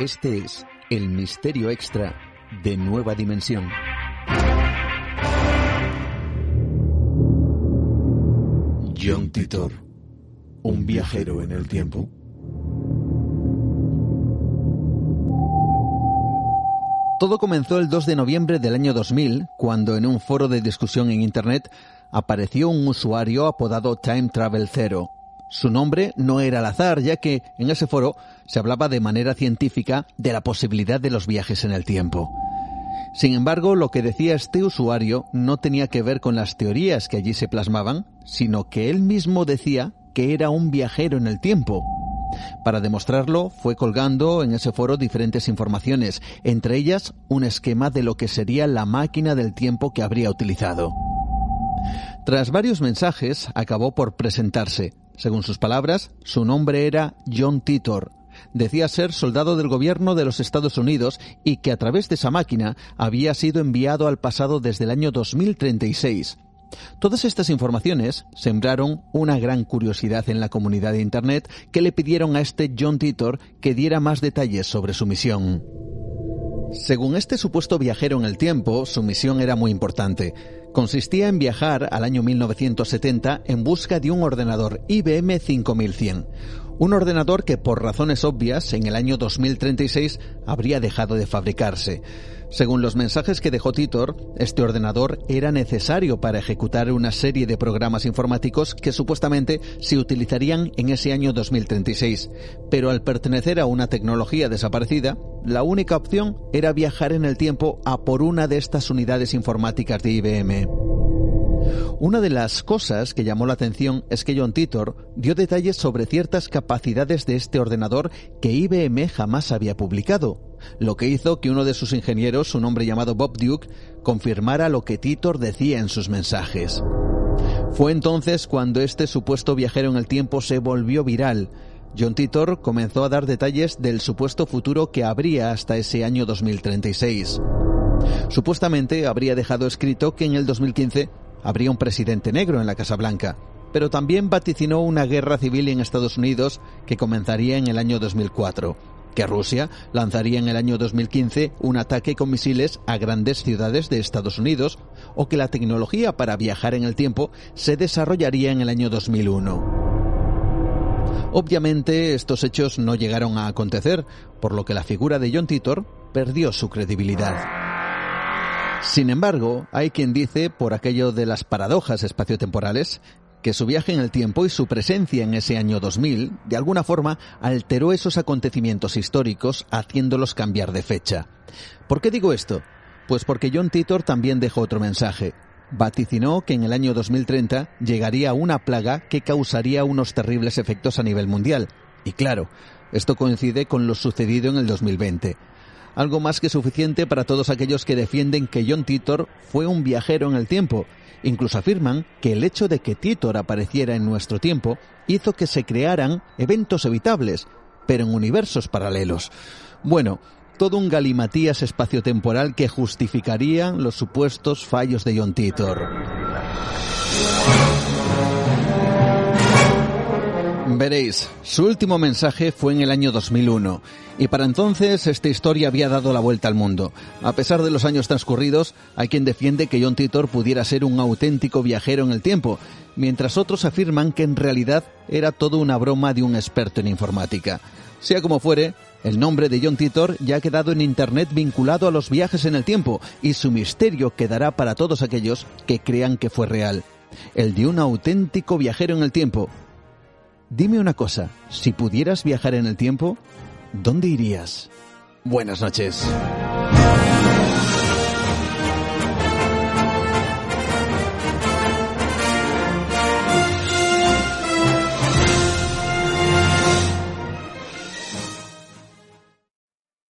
Este es el misterio extra de Nueva Dimensión. John Titor, un viajero en el tiempo. Todo comenzó el 2 de noviembre del año 2000, cuando en un foro de discusión en Internet apareció un usuario apodado Time Travel Zero. Su nombre no era al azar, ya que en ese foro se hablaba de manera científica de la posibilidad de los viajes en el tiempo. Sin embargo, lo que decía este usuario no tenía que ver con las teorías que allí se plasmaban, sino que él mismo decía que era un viajero en el tiempo. Para demostrarlo, fue colgando en ese foro diferentes informaciones, entre ellas un esquema de lo que sería la máquina del tiempo que habría utilizado. Tras varios mensajes, acabó por presentarse. Según sus palabras, su nombre era John Titor. Decía ser soldado del gobierno de los Estados Unidos y que a través de esa máquina había sido enviado al pasado desde el año 2036. Todas estas informaciones sembraron una gran curiosidad en la comunidad de Internet que le pidieron a este John Titor que diera más detalles sobre su misión. Según este supuesto viajero en el tiempo, su misión era muy importante. Consistía en viajar al año 1970 en busca de un ordenador IBM 5100, un ordenador que por razones obvias en el año 2036 habría dejado de fabricarse. Según los mensajes que dejó Titor, este ordenador era necesario para ejecutar una serie de programas informáticos que supuestamente se utilizarían en ese año 2036. Pero al pertenecer a una tecnología desaparecida, la única opción era viajar en el tiempo a por una de estas unidades informáticas de IBM. Una de las cosas que llamó la atención es que John Titor dio detalles sobre ciertas capacidades de este ordenador que IBM jamás había publicado, lo que hizo que uno de sus ingenieros, un hombre llamado Bob Duke, confirmara lo que Titor decía en sus mensajes. Fue entonces cuando este supuesto viajero en el tiempo se volvió viral. John Titor comenzó a dar detalles del supuesto futuro que habría hasta ese año 2036. Supuestamente habría dejado escrito que en el 2015 habría un presidente negro en la Casa Blanca, pero también vaticinó una guerra civil en Estados Unidos que comenzaría en el año 2004 que Rusia lanzaría en el año 2015 un ataque con misiles a grandes ciudades de Estados Unidos o que la tecnología para viajar en el tiempo se desarrollaría en el año 2001. Obviamente estos hechos no llegaron a acontecer, por lo que la figura de John Titor perdió su credibilidad. Sin embargo, hay quien dice, por aquello de las paradojas espaciotemporales, que su viaje en el tiempo y su presencia en ese año 2000 de alguna forma alteró esos acontecimientos históricos haciéndolos cambiar de fecha. ¿Por qué digo esto? Pues porque John Titor también dejó otro mensaje. Vaticinó que en el año 2030 llegaría una plaga que causaría unos terribles efectos a nivel mundial. Y claro, esto coincide con lo sucedido en el 2020 algo más que suficiente para todos aquellos que defienden que John Titor fue un viajero en el tiempo Incluso afirman que el hecho de que Titor apareciera en nuestro tiempo hizo que se crearan eventos evitables, pero en universos paralelos. Bueno, todo un galimatías espaciotemporal que justificaría los supuestos fallos de John Titor. Veréis, su último mensaje fue en el año 2001 y para entonces esta historia había dado la vuelta al mundo. A pesar de los años transcurridos, hay quien defiende que John Titor pudiera ser un auténtico viajero en el tiempo, mientras otros afirman que en realidad era todo una broma de un experto en informática. Sea como fuere, el nombre de John Titor ya ha quedado en Internet vinculado a los viajes en el tiempo y su misterio quedará para todos aquellos que crean que fue real. El de un auténtico viajero en el tiempo, Dime una cosa, si pudieras viajar en el tiempo, ¿dónde irías? Buenas noches.